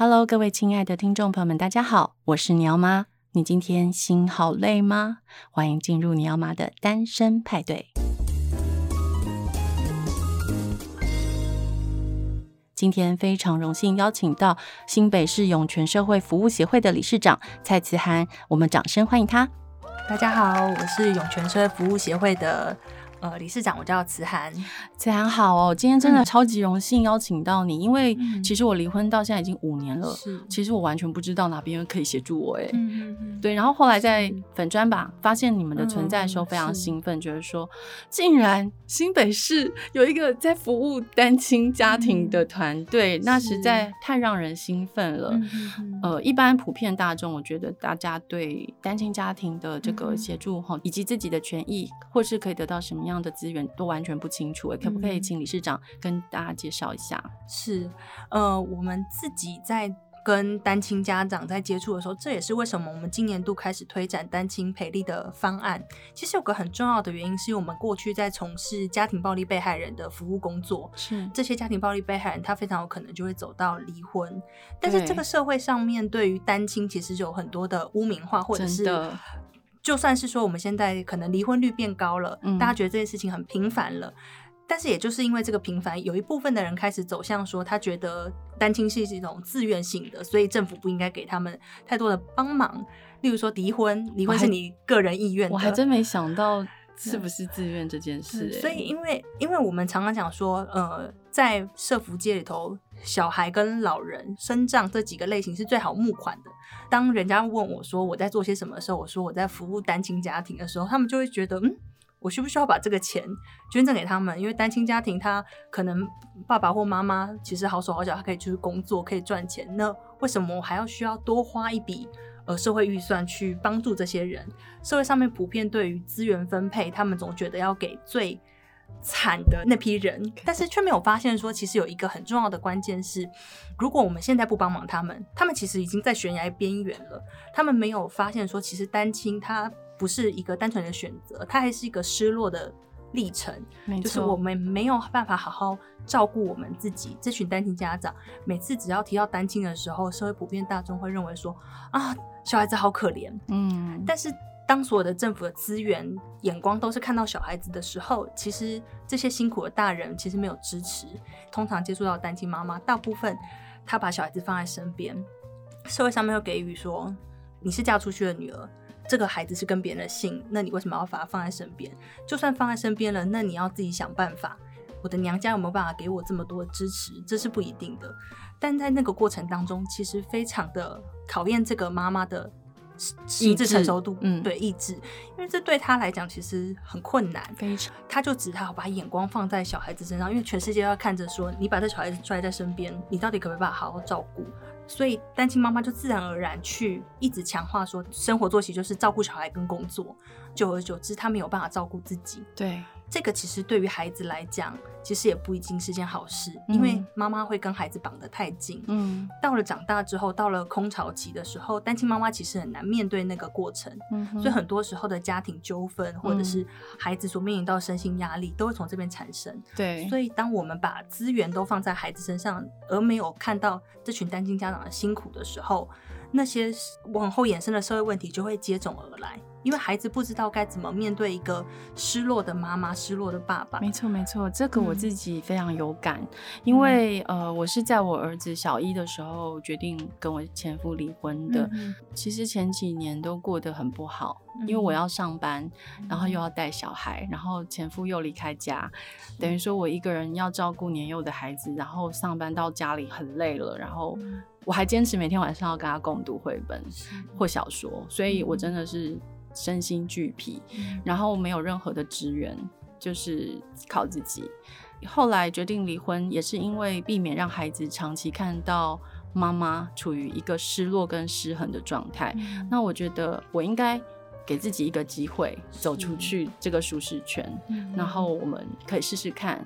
Hello，各位亲爱的听众朋友们，大家好，我是尼奥妈。你今天心好累吗？欢迎进入尼奥妈的单身派对。今天非常荣幸邀请到新北市涌泉社会服务协会的理事长蔡慈涵，我们掌声欢迎他。大家好，我是涌泉社会服务协会的。呃，理事长，我叫慈涵。慈涵好哦，今天真的超级荣幸邀请到你，嗯、因为其实我离婚到现在已经五年了，是，其实我完全不知道哪边可以协助我，哎，嗯嗯。对，然后后来在粉砖吧发现你们的存在的时候，非常兴奋，觉得说，竟然新北市有一个在服务单亲家庭的团队，嗯、那实在太让人兴奋了。呃，一般普遍大众，我觉得大家对单亲家庭的这个协助哈，以及自己的权益，或是可以得到什么样的资源都完全不清楚，可不可以请理事长跟大家介绍一下？是，呃，我们自己在跟单亲家长在接触的时候，这也是为什么我们今年度开始推展单亲培力的方案。其实有个很重要的原因，是我们过去在从事家庭暴力被害人的服务工作，是这些家庭暴力被害人，他非常有可能就会走到离婚。但是这个社会上面对于单亲其实有很多的污名化，或者是。就算是说我们现在可能离婚率变高了，嗯，大家觉得这件事情很平凡了，但是也就是因为这个平凡，有一部分的人开始走向说，他觉得单亲是一种自愿性的，所以政府不应该给他们太多的帮忙。例如说离婚，离婚是你个人意愿的，我还真没想到。是不是自愿这件事？所以，因为因为我们常常讲说，呃，在社福界里头，小孩跟老人、身障这几个类型是最好募款的。当人家问我说我在做些什么的时候，我说我在服务单亲家庭的时候，他们就会觉得，嗯，我需不需要把这个钱捐赠给他们？因为单亲家庭他可能爸爸或妈妈其实好手好脚，他可以出去工作，可以赚钱。那为什么我还要需要多花一笔？呃，社会预算去帮助这些人，社会上面普遍对于资源分配，他们总觉得要给最惨的那批人，但是却没有发现说，其实有一个很重要的关键是，如果我们现在不帮忙他们，他们其实已经在悬崖边缘了。他们没有发现说，其实单亲他不是一个单纯的选择，他还是一个失落的历程，就是我们没有办法好好照顾我们自己。这群单亲家长，每次只要提到单亲的时候，社会普遍大众会认为说啊，小孩子好可怜。嗯，但是当所有的政府的资源眼光都是看到小孩子的时候，其实这些辛苦的大人其实没有支持。通常接触到单亲妈妈，大部分她把小孩子放在身边，社会上面又给予说你是嫁出去的女儿。这个孩子是跟别人的姓，那你为什么要把他放在身边？就算放在身边了，那你要自己想办法。我的娘家有没有办法给我这么多支持？这是不一定的。但在那个过程当中，其实非常的考验这个妈妈的心智成熟度，嗯，对，意志，因为这对他来讲其实很困难，非常。他就只好把眼光放在小孩子身上，因为全世界要看着说，你把这小孩子拽在身边，你到底可不可以把他好好照顾？所以单亲妈妈就自然而然去一直强化说，生活作息就是照顾小孩跟工作，久而久之，他没有办法照顾自己。对。这个其实对于孩子来讲，其实也不一定是件好事，嗯、因为妈妈会跟孩子绑得太紧。嗯，到了长大之后，到了空巢期的时候，单亲妈妈其实很难面对那个过程。嗯，所以很多时候的家庭纠纷，或者是孩子所面临到身心压力，都会从这边产生。对，所以当我们把资源都放在孩子身上，而没有看到这群单亲家长的辛苦的时候，那些往后衍生的社会问题就会接踵而来。因为孩子不知道该怎么面对一个失落的妈妈、失落的爸爸。没错，没错，这个我自己非常有感。嗯、因为呃，我是在我儿子小一的时候决定跟我前夫离婚的。嗯、其实前几年都过得很不好，嗯、因为我要上班，然后又要带小孩，然后前夫又离开家，等于说我一个人要照顾年幼的孩子，然后上班到家里很累了，然后我还坚持每天晚上要跟他共读绘本或小说，所以我真的是。身心俱疲，然后没有任何的支援，就是靠自己。后来决定离婚，也是因为避免让孩子长期看到妈妈处于一个失落跟失衡的状态。嗯、那我觉得我应该给自己一个机会，走出去这个舒适圈，嗯、然后我们可以试试看，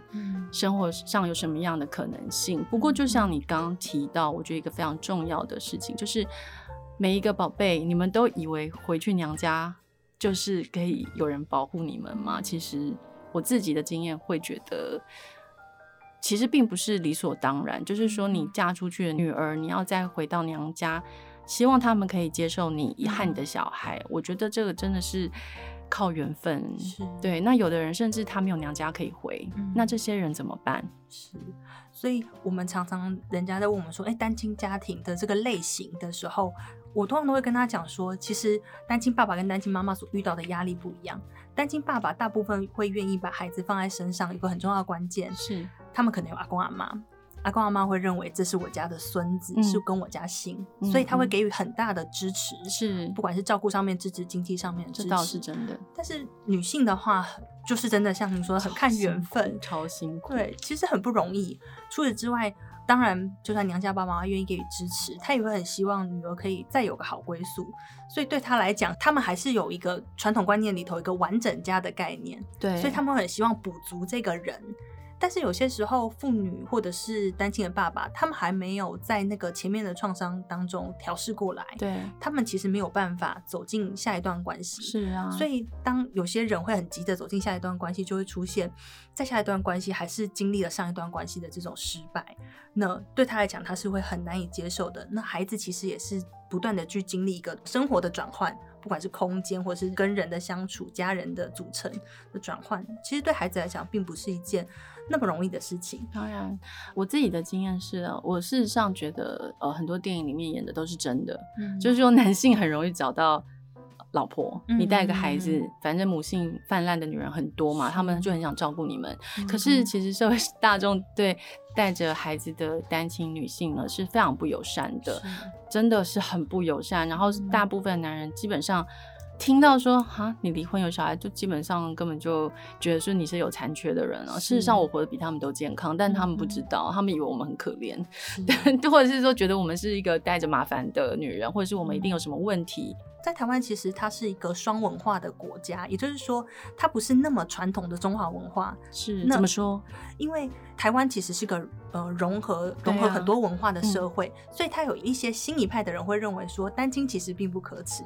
生活上有什么样的可能性。不过，就像你刚刚提到，我觉得一个非常重要的事情，就是每一个宝贝，你们都以为回去娘家。就是可以有人保护你们吗？其实我自己的经验会觉得，其实并不是理所当然。就是说，你嫁出去的女儿，你要再回到娘家，希望他们可以接受你和你的小孩。嗯、我觉得这个真的是靠缘分。是对。那有的人甚至他没有娘家可以回，嗯、那这些人怎么办？是。所以我们常常人家在问我们说：“哎，单亲家庭的这个类型的时候。”我通常都会跟他讲说，其实单亲爸爸跟单亲妈妈所遇到的压力不一样。单亲爸爸大部分会愿意把孩子放在身上，有个很重要的关键是，他们可能有阿公阿妈，阿公阿妈会认为这是我家的孙子，嗯、是跟我家姓，嗯、所以他会给予很大的支持，是不管是照顾上面支持，经济上面支持，这倒是真的。但是女性的话，就是真的像您说的，很看缘分，超辛苦，对，其实很不容易。除此之外。当然，就算娘家爸妈愿意给予支持，他也会很希望女儿可以再有个好归宿。所以对他来讲，他们还是有一个传统观念里头一个完整家的概念。对，所以他们很希望补足这个人。但是有些时候，妇女或者是单亲的爸爸，他们还没有在那个前面的创伤当中调试过来，对，他们其实没有办法走进下一段关系。是啊，所以当有些人会很急着走进下一段关系，就会出现在下一段关系还是经历了上一段关系的这种失败。那对他来讲，他是会很难以接受的。那孩子其实也是不断的去经历一个生活的转换。不管是空间，或是跟人的相处、家人的组成的转换，其实对孩子来讲，并不是一件那么容易的事情。当然，我自己的经验是，我事实上觉得，呃，很多电影里面演的都是真的，嗯、就是说男性很容易找到老婆，嗯、你带个孩子，嗯、反正母性泛滥的女人很多嘛，是他们就很想照顾你们。嗯、可是其实社会大众对带着孩子的单亲女性呢是非常不友善的，真的是很不友善。然后大部分男人基本上听到说哈你离婚有小孩，就基本上根本就觉得说你是有残缺的人啊。事实上我活得比他们都健康，但他们不知道，嗯、他们以为我们很可怜，是或者是说觉得我们是一个带着麻烦的女人，或者是我们一定有什么问题。在台湾，其实它是一个双文化的国家，也就是说，它不是那么传统的中华文化。是那怎么说？因为台湾其实是个呃融合融合很多文化的社会，啊嗯、所以它有一些新一派的人会认为说，单亲其实并不可耻。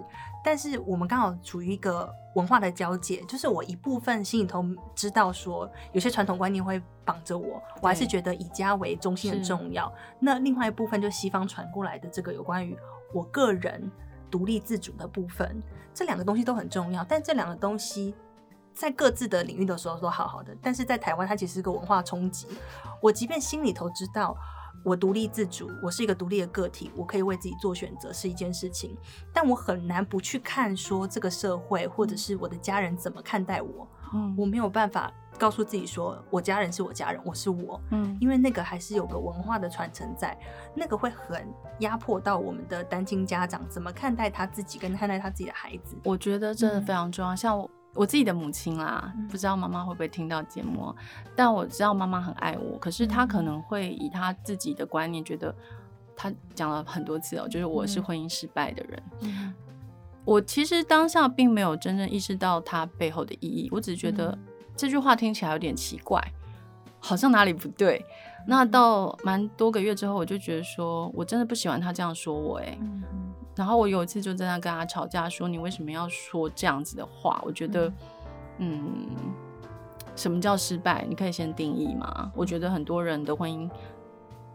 但是我们刚好处于一个文化的交界，就是我一部分心里头知道说，有些传统观念会绑着我，我还是觉得以家为中心很重要。那另外一部分就西方传过来的这个有关于我个人。独立自主的部分，这两个东西都很重要，但这两个东西在各自的领域的时候都好好的，但是在台湾，它其实是个文化冲击。我即便心里头知道我独立自主，我是一个独立的个体，我可以为自己做选择是一件事情，但我很难不去看说这个社会或者是我的家人怎么看待我，嗯，我没有办法。告诉自己说，我家人是我家人，我是我，嗯，因为那个还是有个文化的传承在，那个会很压迫到我们的单亲家长怎么看待他自己，跟看待他自己的孩子。我觉得真的非常重要。嗯、像我，我自己的母亲啦，嗯、不知道妈妈会不会听到节目，但我知道妈妈很爱我，可是她可能会以她自己的观念觉得，她讲了很多次哦，就是我是婚姻失败的人。嗯、我其实当下并没有真正意识到她背后的意义，我只是觉得。嗯这句话听起来有点奇怪，好像哪里不对。那到蛮多个月之后，我就觉得说，我真的不喜欢他这样说我哎。嗯、然后我有一次就在那跟他吵架，说你为什么要说这样子的话？我觉得，嗯，嗯，什么叫失败？你可以先定义嘛。我觉得很多人的婚姻。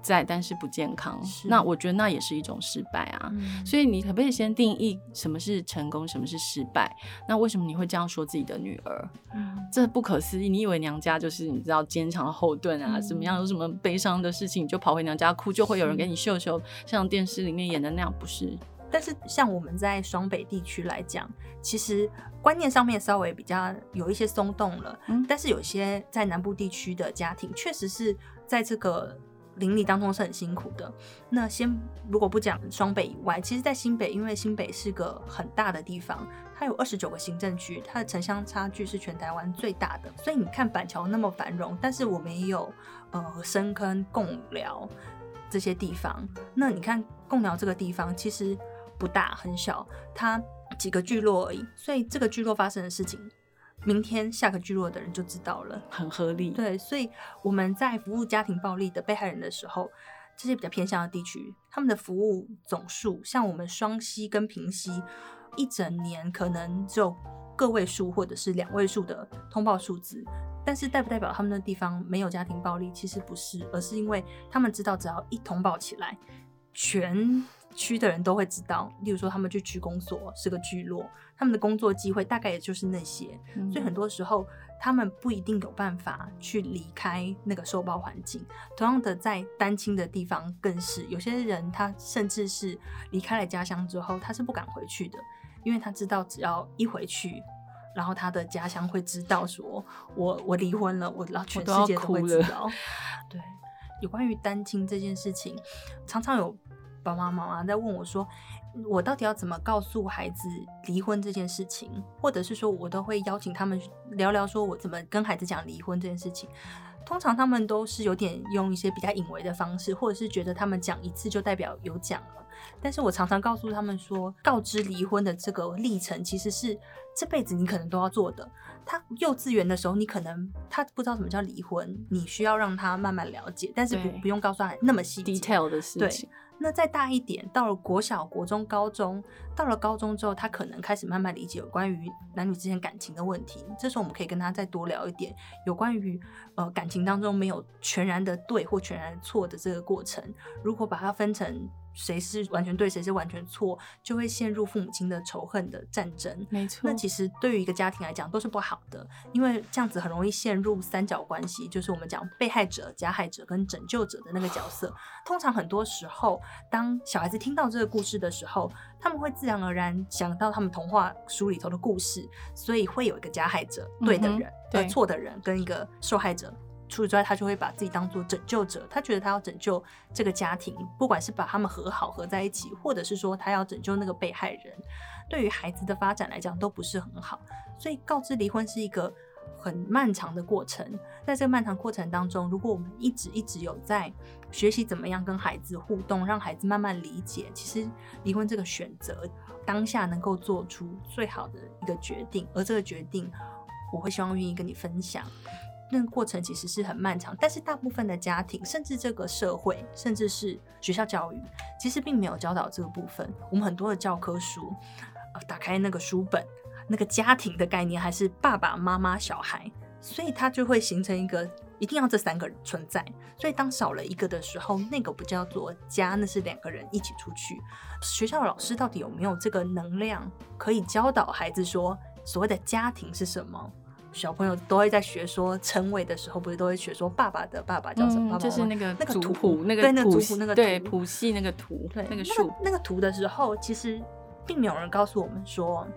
在，但是不健康。那我觉得那也是一种失败啊。嗯、所以你可不可以先定义什么是成功，什么是失败？那为什么你会这样说自己的女儿？嗯、这不可思议。你以为娘家就是你知道坚强的后盾啊？怎么样？有什么悲伤的事情，你就跑回娘家哭，就会有人给你秀秀，像电视里面演的那样？不是。但是像我们在双北地区来讲，其实观念上面稍微比较有一些松动了。嗯、但是有些在南部地区的家庭，确实是在这个。邻里当中是很辛苦的。那先如果不讲双北以外，其实，在新北，因为新北是个很大的地方，它有二十九个行政区，它的城乡差距是全台湾最大的。所以你看板桥那么繁荣，但是我们也有呃深坑、贡寮这些地方。那你看贡寮这个地方其实不大，很小，它几个聚落而已。所以这个聚落发生的事情。明天下个聚落的人就知道了，很合理。对，所以我们在服务家庭暴力的被害人的时候，这些比较偏向的地区，他们的服务总数，像我们双溪跟平溪，一整年可能就个位数或者是两位数的通报数字，但是代不代表他们的地方没有家庭暴力？其实不是，而是因为他们知道，只要一通报起来，全区的人都会知道。例如说，他们去区公所是个聚落，他们的工作机会大概也就是那些，嗯、所以很多时候他们不一定有办法去离开那个受暴环境。同样的，在单亲的地方更是，有些人他甚至是离开了家乡之后，他是不敢回去的，因为他知道只要一回去。然后他的家乡会知道说我，我我离婚了，我然后全世界都会知道。对，有关于单亲这件事情，常常有爸爸妈妈在问我说，我到底要怎么告诉孩子离婚这件事情，或者是说我都会邀请他们聊聊，说我怎么跟孩子讲离婚这件事情。通常他们都是有点用一些比较隐微的方式，或者是觉得他们讲一次就代表有讲了。但是我常常告诉他们说，告知离婚的这个历程其实是这辈子你可能都要做的。他幼稚园的时候，你可能他不知道什么叫离婚，你需要让他慢慢了解，但是不不用告诉他那么细 detail 的事情。对。那再大一点，到了国小、国中、高中，到了高中之后，他可能开始慢慢理解有关于男女之间感情的问题。这时候我们可以跟他再多聊一点，有关于呃感情当中没有全然的对或全然的错的这个过程。如果把它分成。谁是完全对，谁是完全错，就会陷入父母亲的仇恨的战争。没错，那其实对于一个家庭来讲都是不好的，因为这样子很容易陷入三角关系，就是我们讲被害者、加害者跟拯救者的那个角色。通常很多时候，当小孩子听到这个故事的时候，他们会自然而然想到他们童话书里头的故事，所以会有一个加害者，对的人，对错的人，跟一个受害者。除此之外，他就会把自己当做拯救者，他觉得他要拯救这个家庭，不管是把他们和好合在一起，或者是说他要拯救那个被害人，对于孩子的发展来讲都不是很好。所以告知离婚是一个很漫长的过程，在这个漫长过程当中，如果我们一直一直有在学习怎么样跟孩子互动，让孩子慢慢理解，其实离婚这个选择当下能够做出最好的一个决定，而这个决定我会希望愿意跟你分享。那个过程其实是很漫长，但是大部分的家庭，甚至这个社会，甚至是学校教育，其实并没有教导这个部分。我们很多的教科书，呃，打开那个书本，那个家庭的概念还是爸爸妈妈小孩，所以它就会形成一个一定要这三个人存在。所以当少了一个的时候，那个不叫做家，那是两个人一起出去。学校的老师到底有没有这个能量，可以教导孩子说所谓的家庭是什么？小朋友都会在学说称谓的时候，不是都会学说爸爸的爸爸叫什么？爸爸就是那个那个图谱，那个对那个族谱那个对谱系那个图，对那个树那个图的时候，其实并没有人告诉我们说，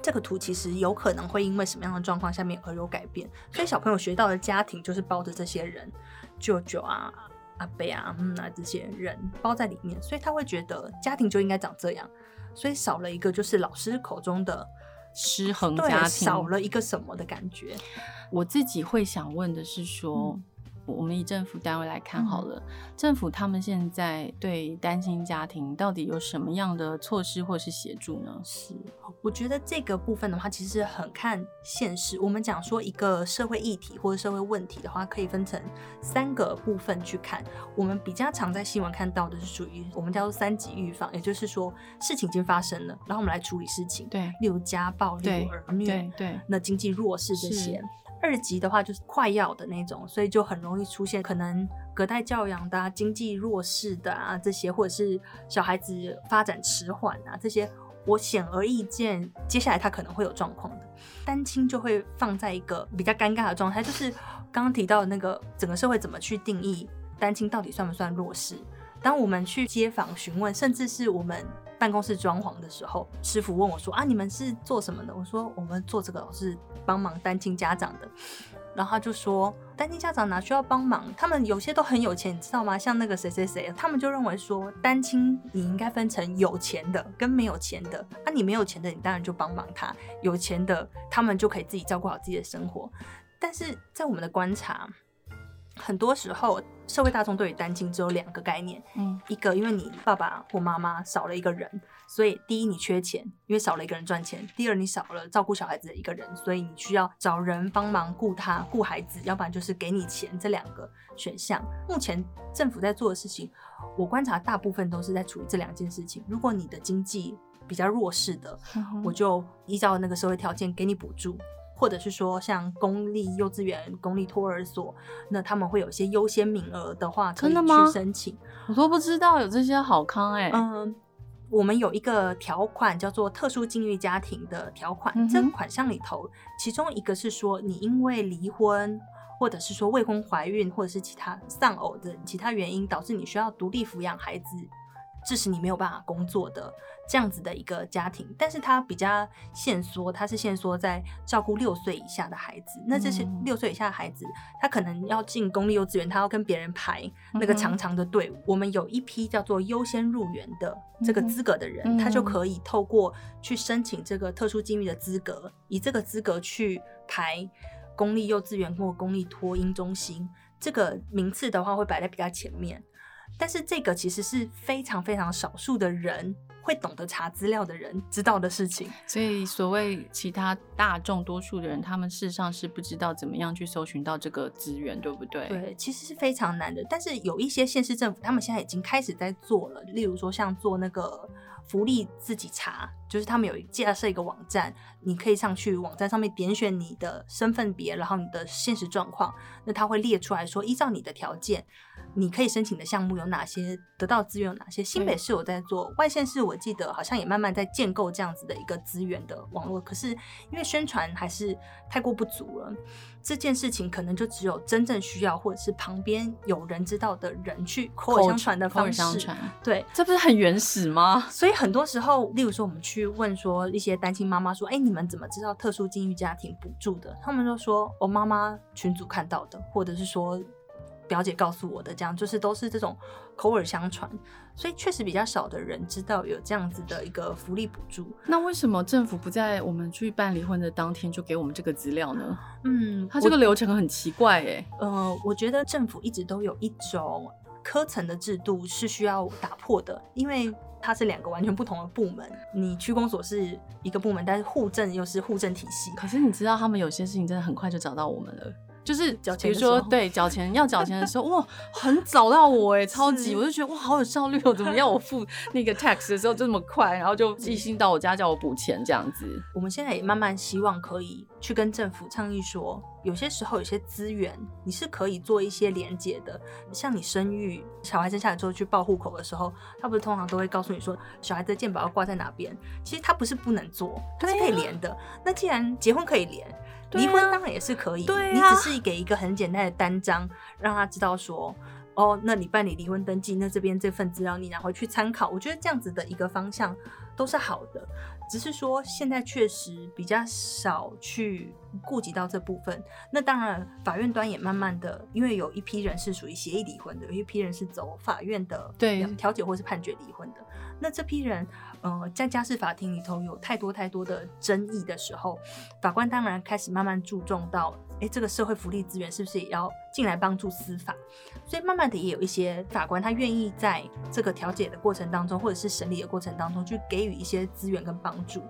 这个图其实有可能会因为什么样的状况下面而有改变。所以小朋友学到的家庭就是包着这些人，舅舅啊、阿伯啊、嗯啊这些人包在里面，所以他会觉得家庭就应该长这样。所以少了一个就是老师口中的。失衡家庭少了一个什么的感觉？我自己会想问的是说。嗯我们以政府单位来看好了，嗯、政府他们现在对单亲家庭到底有什么样的措施或是协助呢？是，我觉得这个部分的话，其实很看现实。我们讲说一个社会议题或者社会问题的话，可以分成三个部分去看。我们比较常在新闻看到的是属于我们叫做三级预防，也就是说事情已经发生了，然后我们来处理事情。对，例如家暴，例如儿虐，对对，那经济弱势这些。二级的话就是快要的那种，所以就很容易出现可能隔代教养的、啊、经济弱势的啊这些，或者是小孩子发展迟缓啊这些，我显而易见，接下来他可能会有状况的。单亲就会放在一个比较尴尬的状态，就是刚刚提到的那个整个社会怎么去定义单亲到底算不算弱势？当我们去街访询问，甚至是我们。办公室装潢的时候，师傅问我说：“啊，你们是做什么的？”我说：“我们做这个是帮忙单亲家长的。”然后他就说：“单亲家长哪需要帮忙？他们有些都很有钱，你知道吗？像那个谁谁谁，他们就认为说单亲你应该分成有钱的跟没有钱的。啊，你没有钱的，你当然就帮忙他；有钱的，他们就可以自己照顾好自己的生活。但是在我们的观察。”很多时候，社会大众对于单亲只有两个概念，嗯，一个因为你爸爸或妈妈少了一个人，所以第一你缺钱，因为少了一个人赚钱；第二你少了照顾小孩子的一个人，所以你需要找人帮忙顾他、顾孩子，要不然就是给你钱。这两个选项，目前政府在做的事情，我观察大部分都是在处理这两件事情。如果你的经济比较弱势的，嗯，我就依照那个社会条件给你补助。或者是说像公立幼稚园、公立托儿所，那他们会有一些优先名额的话，可以去申请。我都不知道有这些好康哎、欸。嗯，我们有一个条款叫做特殊境遇家庭的条款，嗯、这个款项里头，其中一个是说你因为离婚，或者是说未婚怀孕，或者是其他丧偶的其他原因，导致你需要独立抚养孩子。致使你没有办法工作的这样子的一个家庭，但是他比较限缩，他是限缩在照顾六岁以下的孩子。那这些六岁以下的孩子，他可能要进公立幼稚园，他要跟别人排那个长长的队伍。我们有一批叫做优先入园的这个资格的人，他就可以透过去申请这个特殊境遇的资格，以这个资格去排公立幼稚园或公立托婴中心。这个名次的话，会摆在比较前面。但是这个其实是非常非常少数的人会懂得查资料的人知道的事情，所以所谓其他大众多数的人，他们事实上是不知道怎么样去搜寻到这个资源，对不对？对，其实是非常难的。但是有一些县市政府，他们现在已经开始在做了，例如说像做那个福利自己查，就是他们有架设一个网站，你可以上去网站上面点选你的身份别，然后你的现实状况，那他会列出来说，依照你的条件。你可以申请的项目有哪些？得到资源有哪些？新北市有在做，外县市我记得好像也慢慢在建构这样子的一个资源的网络。可是因为宣传还是太过不足了，这件事情可能就只有真正需要或者是旁边有人知道的人去口耳相传的方式。口口对，这不是很原始吗？所以很多时候，例如说我们去问说一些单亲妈妈说：“哎，你们怎么知道特殊境遇家庭补助的？”他们都说：“我妈妈群组看到的，或者是说。”表姐告诉我的，这样就是都是这种口耳相传，所以确实比较少的人知道有这样子的一个福利补助。那为什么政府不在我们去办离婚的当天就给我们这个资料呢？嗯，它这个流程很奇怪哎。呃，我觉得政府一直都有一种科层的制度是需要打破的，因为它是两个完全不同的部门。你区公所是一个部门，但是户政又是户政体系。可是你知道，他们有些事情真的很快就找到我们了。就是，比如说，对，缴钱要缴钱的时候，哇，很找到我哎，超级，我就觉得哇，好有效率哦，怎么要我付那个 tax 的时候就这么快，然后就寄信到我家叫我补钱这样子。我们现在也慢慢希望可以去跟政府倡议说，有些时候有些资源你是可以做一些连接的，像你生育小孩生下来之后去报户口的时候，他不是通常都会告诉你说小孩的健保要挂在哪边？其实他不是不能做，他是可以连的。那既然结婚可以连。离婚当然也是可以，对啊，你只是给一个很简单的单张，让他知道说，哦，那你办理离婚登记，那这边这份资料你拿回去参考。我觉得这样子的一个方向都是好的，只是说现在确实比较少去顾及到这部分。那当然，法院端也慢慢的，因为有一批人是属于协议离婚的，有一批人是走法院的对调解或是判决离婚的。那这批人。呃，在家事法庭里头有太多太多的争议的时候，法官当然开始慢慢注重到，哎，这个社会福利资源是不是也要进来帮助司法？所以慢慢的也有一些法官他愿意在这个调解的过程当中，或者是审理的过程当中，去给予一些资源跟帮助。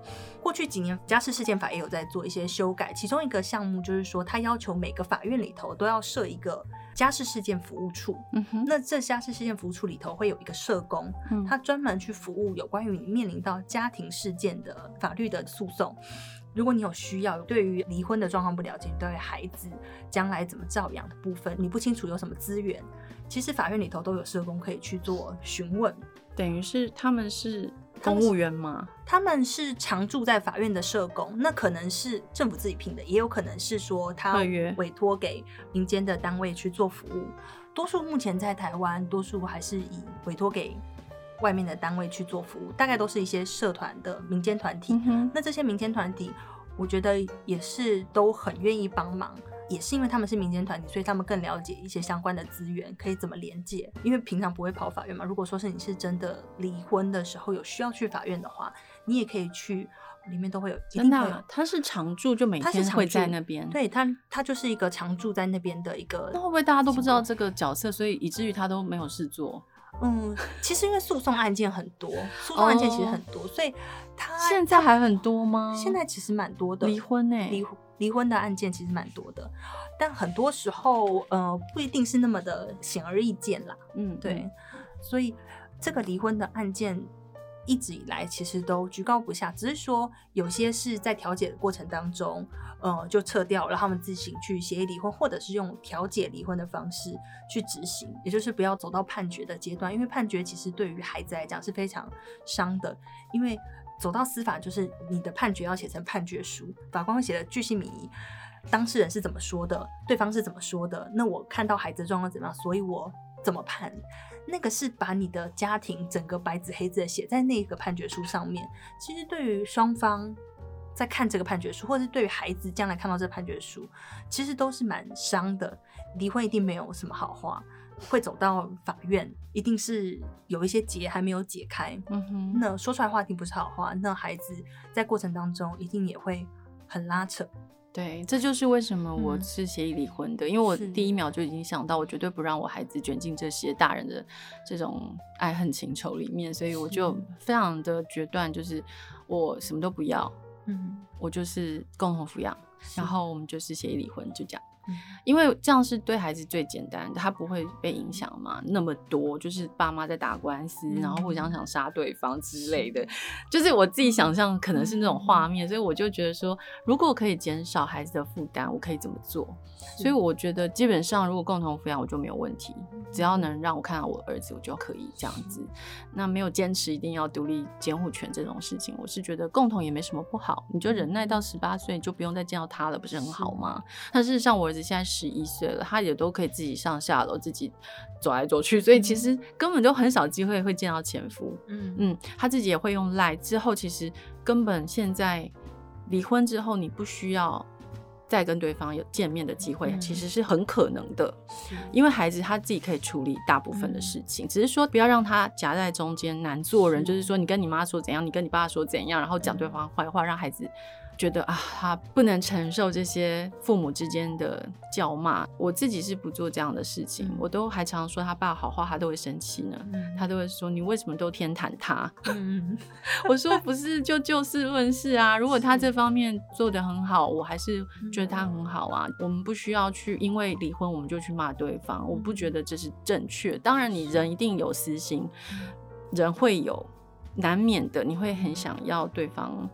过去几年家事事件法也有在做一些修改，其中一个项目就是说，他要求每个法院里头都要设一个。家事事件服务处，嗯哼，那这家事事件服务处里头会有一个社工，嗯，他专门去服务有关于你面临到家庭事件的法律的诉讼。如果你有需要，对于离婚的状况不了解，对于孩子将来怎么照养的部分，你不清楚有什么资源，其实法院里头都有社工可以去做询问。等于是他们是。公务员吗？他们是常驻在法院的社工，那可能是政府自己聘的，也有可能是说他委托给民间的单位去做服务。多数目前在台湾，多数还是以委托给外面的单位去做服务，大概都是一些社团的民间团体。嗯。那这些民间团体，我觉得也是都很愿意帮忙。也是因为他们是民间团体，所以他们更了解一些相关的资源，可以怎么连接。因为平常不会跑法院嘛。如果说是你是真的离婚的时候有需要去法院的话，你也可以去，里面都会有。真的，他是常住，就每天会在那边。对他，他就是一个常住在那边的一个。那会不会大家都不知道这个角色，所以以至于他都没有事做？嗯，其实因为诉讼案件很多，诉讼案件其实很多，所以他现在还很多吗？现在其实蛮多的离婚呢、欸，离离婚的案件其实蛮多的，但很多时候呃不一定是那么的显而易见啦。嗯，对，所以这个离婚的案件。一直以来其实都居高不下，只是说有些是在调解的过程当中，呃，就撤掉，让他们自行去协议离婚，或者是用调解离婚的方式去执行，也就是不要走到判决的阶段，因为判决其实对于孩子来讲是非常伤的，因为走到司法就是你的判决要写成判决书，法官会写的巨细靡遗，当事人是怎么说的，对方是怎么说的，那我看到孩子状况怎么样，所以我怎么判。那个是把你的家庭整个白纸黑字的写在那个判决书上面。其实对于双方在看这个判决书，或者是对于孩子将来看到这判决书，其实都是蛮伤的。离婚一定没有什么好话，会走到法院，一定是有一些结还没有解开。嗯哼，那说出来话一定不是好话，那孩子在过程当中一定也会很拉扯。对，这就是为什么我是协议离婚的，嗯，因为我第一秒。就已经想到，我绝对不让我孩子卷进这些大人的这种爱恨情仇里面，所以我就非常的决断，就是我什么都不要，嗯，我就是共同抚养，然后我们就是协议离婚，就这样。因为这样是对孩子最简单的，他不会被影响嘛。那么多就是爸妈在打官司，嗯、然后互相想杀对方之类的，就是我自己想象可能是那种画面，嗯，所以我就觉得说，如果可以减少孩子的负担，我可以怎么做。所以我觉得基本上如果共同抚养，我就没有问题，只要能让我看到我儿子，我就可以这样子。那没有坚持一定要独立监护权这种事情，我是觉得共同也没什么不好，你就忍耐到十八岁，就不用再见到他了，不是很好吗？但事实上我儿子。现在十一岁了，他也都可以自己上下楼，自己走来走去，所以其实根本就很少机会会见到前夫。嗯嗯，他自己也会用赖。之后其实根本现在离婚之后，你不需要再跟对方有见面的机会，嗯，其实是很可能的。因为孩子他自己可以处理大部分的事情，嗯，只是说不要让他夹在中间难做人。就是说，你跟你妈说怎样，你跟你爸说怎样，然后讲对方坏话，让孩子。觉得啊，他不能承受这些父母之间的叫骂。我自己是不做这样的事情，嗯、我都还常说他爸好话，他都会生气呢、嗯。他都会说，你为什么都偏袒他？嗯、我说不是，就就事论事啊。如果他这方面做得很好，我还是觉得他很好啊。我们不需要去因为离婚我们就去骂对方，我不觉得这是正确。当然，你人一定有私心，人会有难免的，你会很想要对方。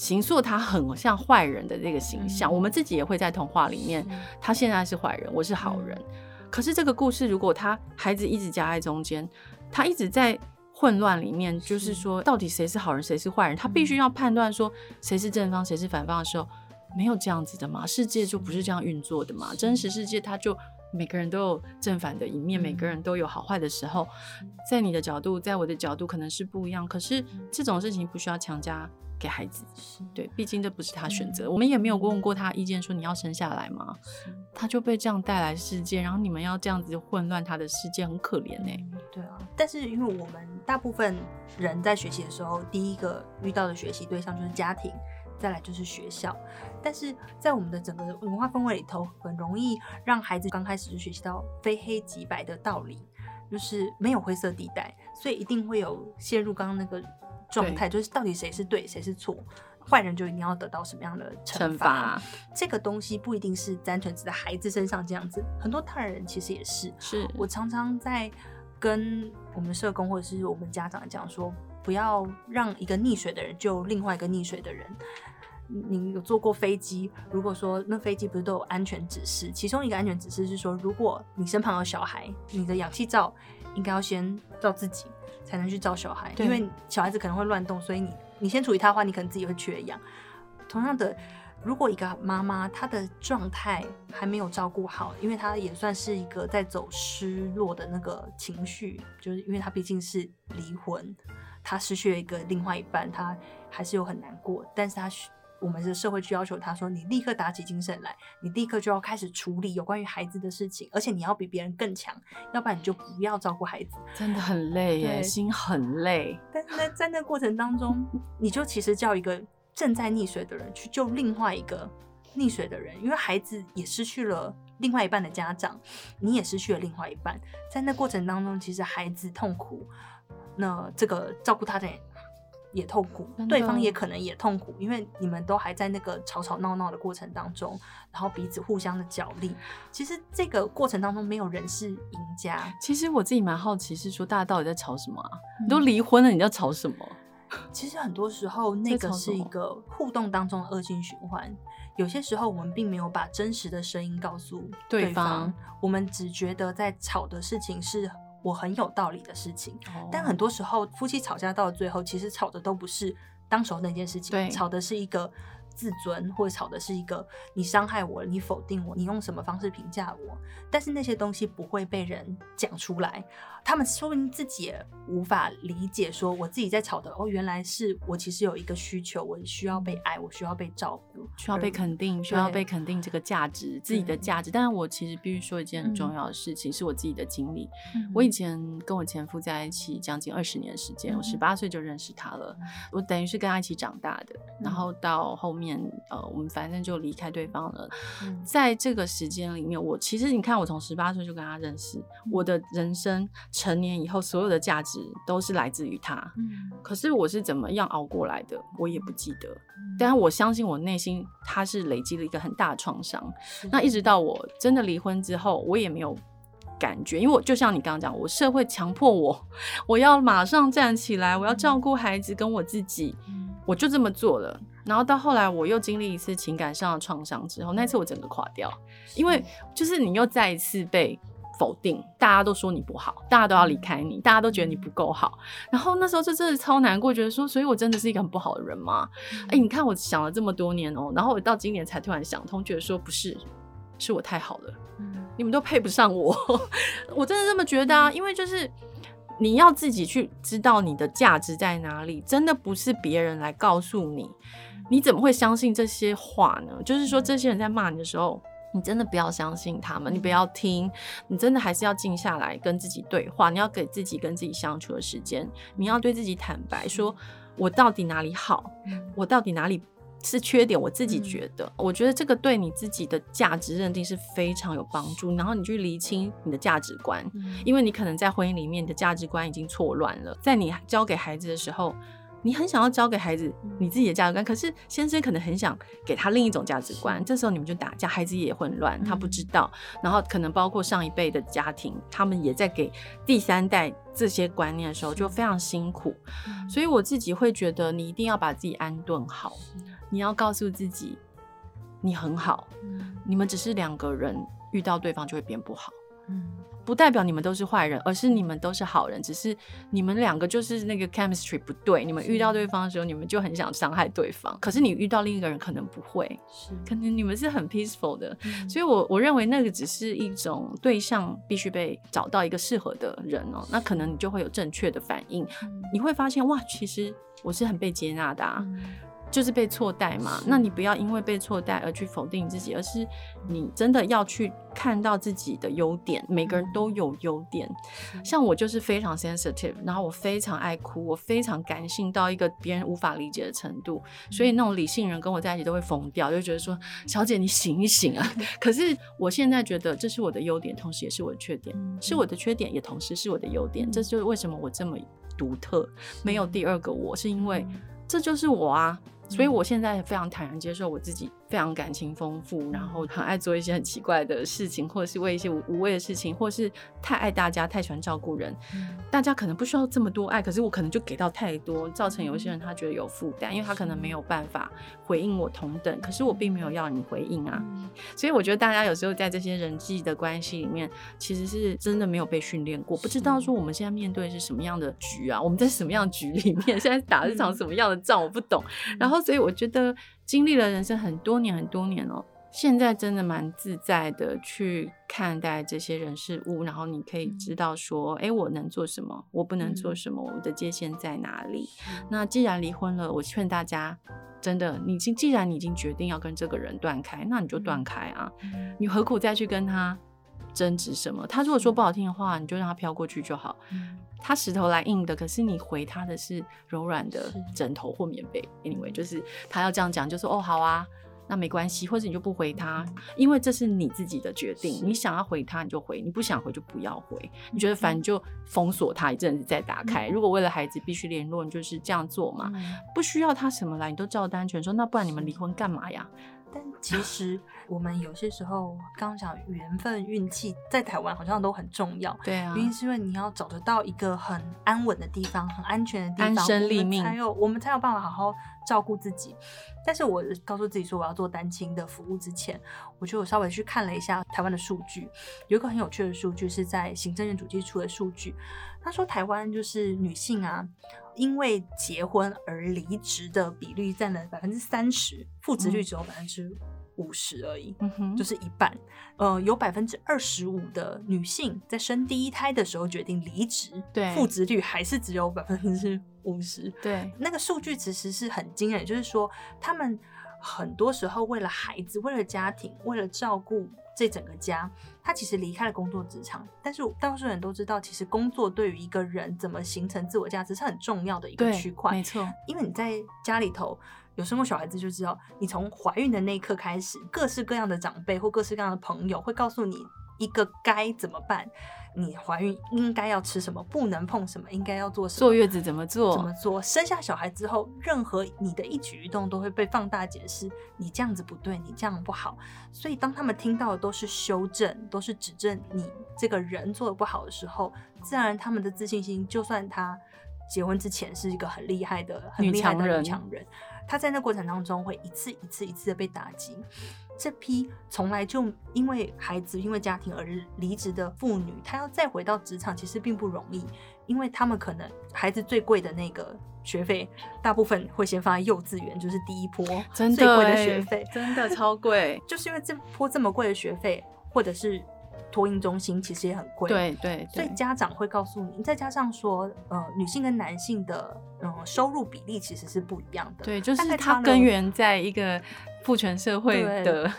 形塑他很像坏人的这个形象，嗯，我们自己也会在童话里面，他现在是坏人，我是好人，嗯。可是这个故事，如果他孩子一直夹在中间，他一直在混乱里面，就是说到底谁是好人，谁是坏人，他必须要判断说谁是正方，谁是反方的时候，没有这样子的嘛？世界就不是这样运作的嘛？真实世界，他就每个人都有正反的一面，每个人都有好坏的时候，在你的角度，在我的角度可能是不一样。可是这种事情不需要强加。给孩子，对，毕竟这不是他选择，我们也没有问过他意见，说你要生下来吗？他就被这样带来世界，然后你们要这样子混乱他的世界，很可怜呢。对啊，但是因为我们大部分人在学习的时候，第一个遇到的学习对象就是家庭，再来就是学校，但是在我们的整个文化氛围里头，很容易让孩子刚开始就学习到非黑即白的道理，就是没有灰色地带，所以一定会有陷入刚刚那个。状态就是到底谁是对，谁是错，坏人就一定要得到什么样的惩罚？这个东西不一定是单纯只在孩子身上这样子，很多大人其实也是。是我常常在跟我们社工或者是我们家长讲说，不要让一个溺水的人救另外一个溺水的人。你有坐过飞机？如果说那飞机不是都有安全指示，其中一个安全指示是说，如果你身旁有小孩，你的氧气罩应该要先罩自己。才能去照小孩，因为小孩子可能会乱动，所以你你先处理他的话，你可能自己会缺氧。同样的，如果一个妈妈她的状态还没有照顾好，因为她也算是一个在走失落的那个情绪，就是因为她毕竟是离婚，她失去了一个另外一半，她还是有很难过，但是她。我们的社会去要求他说：“你立刻打起精神来，你立刻就要开始处理有关于孩子的事情，而且你要比别人更强，要不然你就不要照顾孩子。”真的很累耶，心很累。但是在那过程当中，你就其实叫一个正在溺水的人去救另外一个溺水的人，因为孩子也失去了另外一半的家长，你也失去了另外一半。在那过程当中，其实孩子痛苦，那这个照顾他的人。也痛苦，对方也可能也痛苦，因为你们都还在那个吵吵闹闹的过程当中，然后彼此互相的角力。其实这个过程当中没有人是赢家。其实我自己蛮好奇，是说大家到底在吵什么啊？你都离婚了，你要吵什么？其实很多时候那个是一个互动当中的恶性循环。有些时候我们并没有把真实的声音告诉对方，对方我们只觉得在吵的事情是我很有道理的事情。哦、但很多时候夫妻吵架到了最后，其实吵的都不是当时候那件事情，对吵的是一个。自尊，或者吵的是一个你伤害我，你否定我，你用什么方式评价我？但是那些东西不会被人讲出来，他们说不定自己也无法理解。说我自己在吵的哦，原来是我其实有一个需求，我需要被爱，我需要被照顾，需要被肯定，需要被肯定这个价值，自己的价值。但是我其实必须说一件很重要的事情，嗯、是我自己的经历。嗯、我以前跟我前夫在一起将近二十年的时间，嗯、我十八岁就认识他了，我等于是跟他一起长大的，嗯、然后到后面。呃，我们反正就离开对方了。嗯、在这个时间里面，我其实你看，我从十八岁就跟他认识，嗯、我的人生成年以后，所有的价值都是来自于他。嗯、可是我是怎么样熬过来的，我也不记得。嗯、但是我相信我内心他是累积了一个很大的创伤。那一直到我真的离婚之后，我也没有感觉，因为我就像你刚刚讲，我社会强迫我，我要马上站起来，我要照顾孩子跟我自己，嗯、我就这么做了。然后到后来，我又经历一次情感上的创伤之后，那次我整个垮掉，因为就是你又再一次被否定，大家都说你不好，大家都要离开你，大家都觉得你不够好。然后那时候就真的超难过，觉得说，所以我真的是一个很不好的人吗？哎，你看我想了这么多年哦，然后我到今年才突然想通，觉得说不是，是我太好了，你们都配不上我，我真的这么觉得啊，因为就是。你要自己去知道你的价值在哪里，真的不是别人来告诉你。你怎么会相信这些话呢？就是说，这些人在骂你的时候，你真的不要相信他们，你不要听，你真的还是要静下来跟自己对话。你要给自己跟自己相处的时间，你要对自己坦白，说我到底哪里好，我到底哪里。是缺点，我自己觉得，嗯、我觉得这个对你自己的价值认定是非常有帮助。然后你去厘清你的价值观，嗯、因为你可能在婚姻里面你的价值观已经错乱了。在你教给孩子的时候，你很想要教给孩子你自己的价值观，可是先生可能很想给他另一种价值观。这时候你们就打架，孩子也混乱，他不知道。嗯、然后可能包括上一辈的家庭，他们也在给第三代这些观念的时候，就非常辛苦。嗯、所以我自己会觉得，你一定要把自己安顿好。你要告诉自己，你很好。嗯、你们只是两个人遇到对方就会变不好，嗯、不代表你们都是坏人，而是你们都是好人。只是你们两个就是那个 chemistry 不对，你们遇到对方的时候，你们就很想伤害对方。可是你遇到另一个人可能不会，是可能你们是很 peaceful 的。嗯、所以我我认为那个只是一种对象必须被找到一个适合的人哦，那可能你就会有正确的反应。嗯、你会发现哇，其实我是很被接纳的啊。嗯就是被错待嘛，那你不要因为被错待而去否定自己，而是你真的要去看到自己的优点。每个人都有优点，像我就是非常 sensitive，然后我非常爱哭，我非常感性到一个别人无法理解的程度，所以那种理性人跟我在一起都会疯掉，就觉得说小姐你醒一醒啊！可是我现在觉得这是我的优点，同时也是我的缺点，是我的缺点也同时是我的优点，这就是为什么我这么独特，没有第二个我，是因为这就是我啊。所以我现在非常坦然接受我自己。非常感情丰富，然后很爱做一些很奇怪的事情，或者是为一些无无谓的事情，或者是太爱大家，太喜欢照顾人。嗯、大家可能不需要这么多爱，可是我可能就给到太多，造成有些人他觉得有负担，因为他可能没有办法回应我同等。可是我并没有要你回应啊。嗯、所以我觉得大家有时候在这些人际的关系里面，其实是真的没有被训练过，不知道说我们现在面对是什么样的局啊？我们在什么样的局里面？现在打这场什么样的仗？我不懂。然后所以我觉得。经历了人生很多年很多年哦，现在真的蛮自在的去看待这些人事物，然后你可以知道说，哎，我能做什么，我不能做什么，我的界限在哪里。那既然离婚了，我劝大家，真的，你既然你已经决定要跟这个人断开，那你就断开啊，你何苦再去跟他争执什么？他如果说不好听的话，你就让他飘过去就好。他石头来硬的，可是你回他的是柔软的枕头或棉被。Anyway，就是他要这样讲，就说哦好啊，那没关系，或者你就不回他，因为这是你自己的决定。你想要回他，你就回；你不想回就不要回。你觉得烦你就封锁他一阵子再打开。如果为了孩子必须联络，你就是这样做嘛，不需要他什么来，你都照单全收。那不然你们离婚干嘛呀？但其实我们有些时候刚刚讲缘分、运气，在台湾好像都很重要。对啊，原因是因为你要找得到一个很安稳的地方、很安全的地方，安身立命，才有我们才有办法好好照顾自己。但是我告诉自己说我要做单亲的服务之前，我就稍微去看了一下台湾的数据，有一个很有趣的数据是在行政院主计处的数据，他说台湾就是女性啊。因为结婚而离职的比率占了百分之三十，复职率只有百分之五十而已，嗯，就是一半。呃，有百分之二十五的女性在生第一胎的时候决定离职，对，复职率还是只有百分之五十。对，那个数据其实是很惊人，就是说他们很多时候为了孩子、为了家庭、为了照顾。这整个家，他其实离开了工作职场，但是大多数人都知道，其实工作对于一个人怎么形成自我价值是很重要的一个区块。没错，因为你在家里头有生过小孩子，就知道，你从怀孕的那一刻开始，各式各样的长辈或各式各样的朋友会告诉你一个该怎么办。你怀孕应该要吃什么，不能碰什么，应该要做什么？坐月子怎么做？怎么做？生下小孩之后，任何你的一举一动都会被放大解释。你这样子不对，你这样不好。所以当他们听到的都是修正，都是指正你这个人做的不好的时候，自然他们的自信心，就算他结婚之前是一个很厉害的、很厉害的女强人，他在那过程当中会一次一次一次的被打击。这批从来就因为孩子、因为家庭而离职的妇女，她要再回到职场，其实并不容易，因为他们可能孩子最贵的那个学费，大部分会先放在幼稚园，就是第一波最贵的学费，真的超贵，就是因为这波这么贵的学费，或者是。托婴中心其实也很贵，对对，所以家长会告诉你，再加上说，呃，女性跟男性的嗯收入比例其实是不一样的，对，就是它根源在一个父权社会的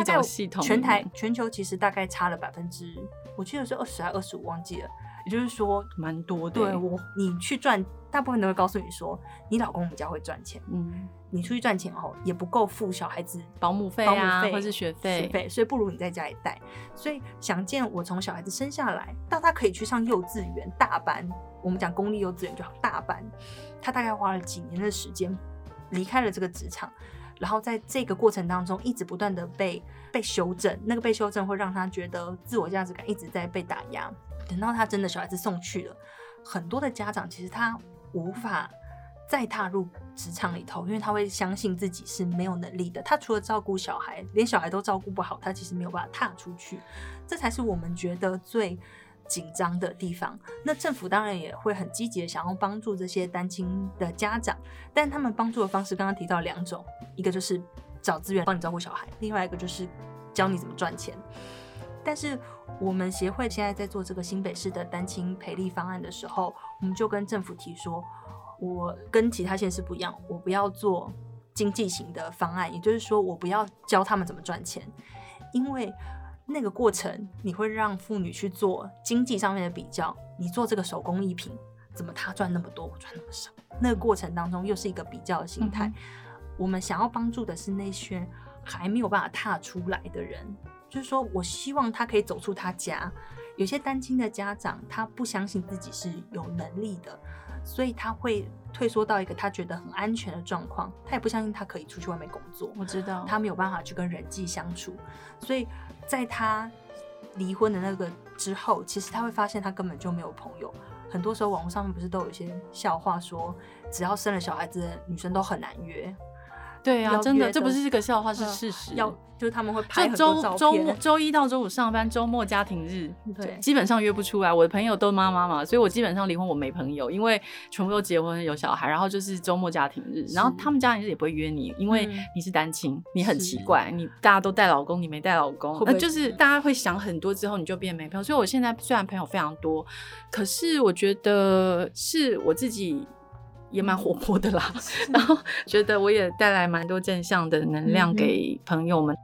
一种系统，全台全球其实大概差了百分之，我记得是二十还二十五，忘记了。也就是说，蛮多的。对我，你去赚，大部分都会告诉你说，你老公比较会赚钱。嗯，你出去赚钱后也不够付小孩子保姆费啊，或是学费，学费，所以不如你在家里带。所以想见我从小孩子生下来到他可以去上幼稚园大班，我们讲公立幼稚园就好，大班，他大概花了几年的时间离开了这个职场，然后在这个过程当中一直不断的被被修正，那个被修正会让他觉得自我价值感一直在被打压。等到他真的小孩子送去了，很多的家长其实他无法再踏入职场里头，因为他会相信自己是没有能力的。他除了照顾小孩，连小孩都照顾不好，他其实没有办法踏出去。这才是我们觉得最紧张的地方。那政府当然也会很积极的想要帮助这些单亲的家长，但他们帮助的方式刚刚提到两种，一个就是找资源帮你照顾小孩，另外一个就是教你怎么赚钱。但是我们协会现在在做这个新北市的单亲培力方案的时候，我们就跟政府提说，我跟其他县市不一样，我不要做经济型的方案，也就是说，我不要教他们怎么赚钱，因为那个过程你会让妇女去做经济上面的比较，你做这个手工艺品，怎么他赚那么多，我赚那么少？那个过程当中又是一个比较的心态。嗯、我们想要帮助的是那些还没有办法踏出来的人。就是说，我希望他可以走出他家。有些单亲的家长，他不相信自己是有能力的，所以他会退缩到一个他觉得很安全的状况。他也不相信他可以出去外面工作。我知道，他没有办法去跟人际相处。所以在他离婚的那个之后，其实他会发现他根本就没有朋友。很多时候，网络上面不是都有一些笑话说，只要生了小孩子，女生都很难约。对啊，真的，这不是一个笑话，是事实。要就是他们会拍很多照片。周末周一到周五上班，周末家庭日，对，基本上约不出来。我的朋友都妈妈嘛，所以我基本上离婚我没朋友，因为全部都结婚有小孩，然后就是周末家庭日，然后他们家庭日也不会约你，因为你是单亲，你很奇怪，你大家都带老公，你没带老公，那就是大家会想很多之后，你就变没朋友。所以我现在虽然朋友非常多，可是我觉得是我自己。也蛮活泼的啦，然后觉得我也带来蛮多正向的能量给朋友们。